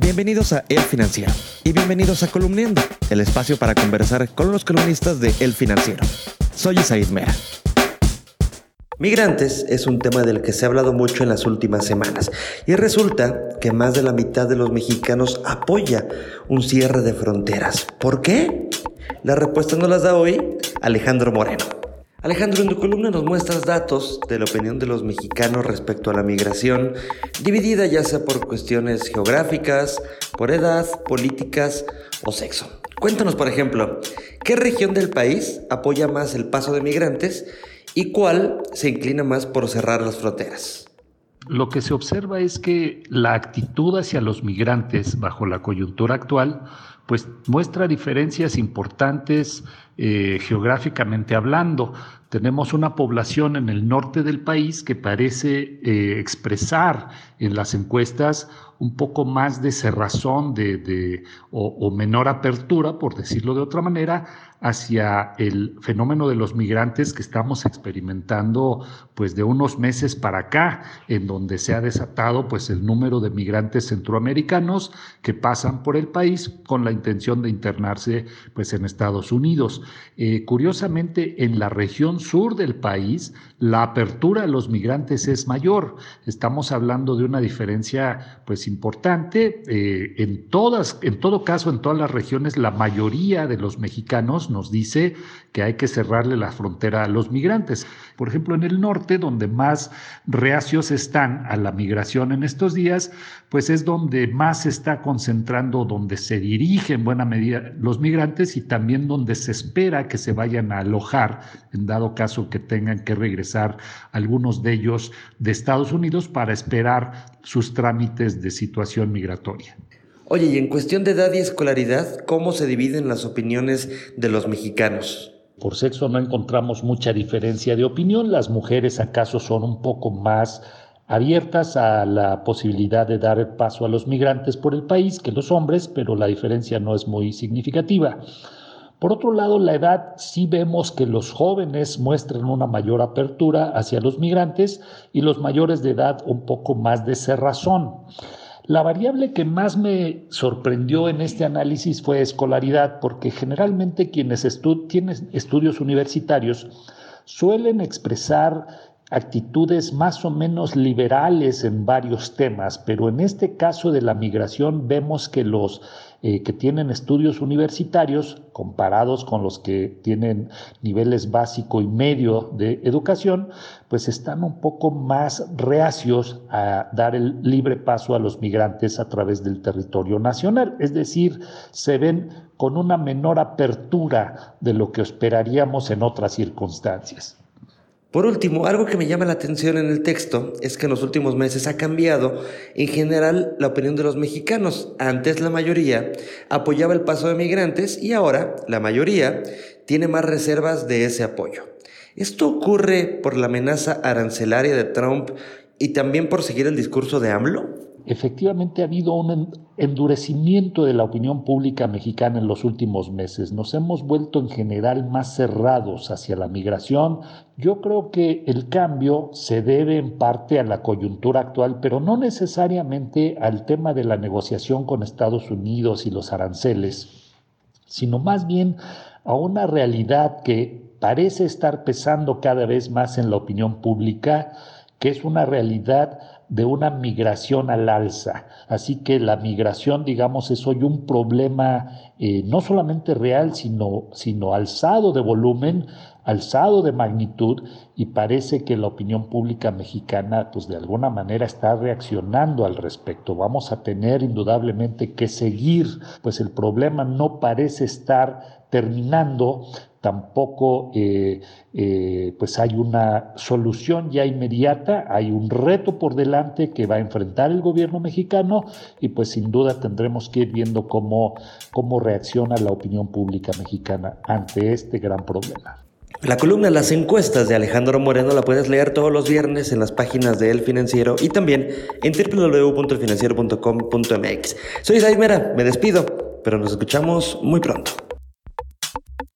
Bienvenidos a El Financiero y bienvenidos a Columniendo, el espacio para conversar con los columnistas de El Financiero. Soy Isaid Mera. Migrantes es un tema del que se ha hablado mucho en las últimas semanas y resulta que más de la mitad de los mexicanos apoya un cierre de fronteras. ¿Por qué? La respuesta nos las da hoy Alejandro Moreno. Alejandro, en tu columna nos muestras datos de la opinión de los mexicanos respecto a la migración, dividida ya sea por cuestiones geográficas, por edad, políticas o sexo. Cuéntanos, por ejemplo, ¿qué región del país apoya más el paso de migrantes y cuál se inclina más por cerrar las fronteras? Lo que se observa es que la actitud hacia los migrantes bajo la coyuntura actual pues muestra diferencias importantes eh, geográficamente hablando. Tenemos una población en el norte del país que parece eh, expresar en las encuestas un poco más de cerrazón de, o, menor apertura, por decirlo de otra manera, hacia el fenómeno de los migrantes que estamos experimentando pues de unos meses para acá, en donde se ha desatado pues el número de migrantes centroamericanos que pasan por el país con la intención de internarse pues en Estados Unidos. Eh, curiosamente, en la región sur del país, la apertura a los migrantes es mayor. Estamos hablando de una diferencia pues importante. Eh, en todas, en todo caso, en todas las regiones, la mayoría de los mexicanos nos dice que hay que cerrarle la frontera a los migrantes. Por ejemplo, en el norte, donde más reacios están a la migración en estos días, pues es donde más se está concentrando, donde se dirigen en buena medida los migrantes y también donde se espera que se vayan a alojar, en dado caso que tengan que regresar algunos de ellos de Estados Unidos para esperar sus trámites de situación migratoria. Oye, y en cuestión de edad y escolaridad, ¿cómo se dividen las opiniones de los mexicanos? Por sexo no encontramos mucha diferencia de opinión. Las mujeres acaso son un poco más abiertas a la posibilidad de dar paso a los migrantes por el país que los hombres, pero la diferencia no es muy significativa. Por otro lado, la edad sí vemos que los jóvenes muestran una mayor apertura hacia los migrantes y los mayores de edad un poco más de cerrazón. La variable que más me sorprendió en este análisis fue escolaridad, porque generalmente quienes tienen estudios universitarios suelen expresar actitudes más o menos liberales en varios temas, pero en este caso de la migración vemos que los eh, que tienen estudios universitarios comparados con los que tienen niveles básico y medio de educación, pues están un poco más reacios a dar el libre paso a los migrantes a través del territorio nacional, es decir, se ven con una menor apertura de lo que esperaríamos en otras circunstancias. Por último, algo que me llama la atención en el texto es que en los últimos meses ha cambiado en general la opinión de los mexicanos. Antes la mayoría apoyaba el paso de migrantes y ahora la mayoría tiene más reservas de ese apoyo. ¿Esto ocurre por la amenaza arancelaria de Trump y también por seguir el discurso de AMLO? Efectivamente ha habido un endurecimiento de la opinión pública mexicana en los últimos meses. Nos hemos vuelto en general más cerrados hacia la migración. Yo creo que el cambio se debe en parte a la coyuntura actual, pero no necesariamente al tema de la negociación con Estados Unidos y los aranceles, sino más bien a una realidad que parece estar pesando cada vez más en la opinión pública, que es una realidad de una migración al alza. Así que la migración, digamos, es hoy un problema eh, no solamente real, sino, sino alzado de volumen, alzado de magnitud, y parece que la opinión pública mexicana, pues de alguna manera está reaccionando al respecto. Vamos a tener indudablemente que seguir, pues el problema no parece estar terminando, tampoco eh, eh, pues hay una solución ya inmediata, hay un reto por delante que va a enfrentar el gobierno mexicano y pues sin duda tendremos que ir viendo cómo, cómo reacciona la opinión pública mexicana ante este gran problema. La columna Las encuestas de Alejandro Moreno la puedes leer todos los viernes en las páginas de El Financiero y también en www.elfinanciero.com.mx. Soy Mera, me despido, pero nos escuchamos muy pronto.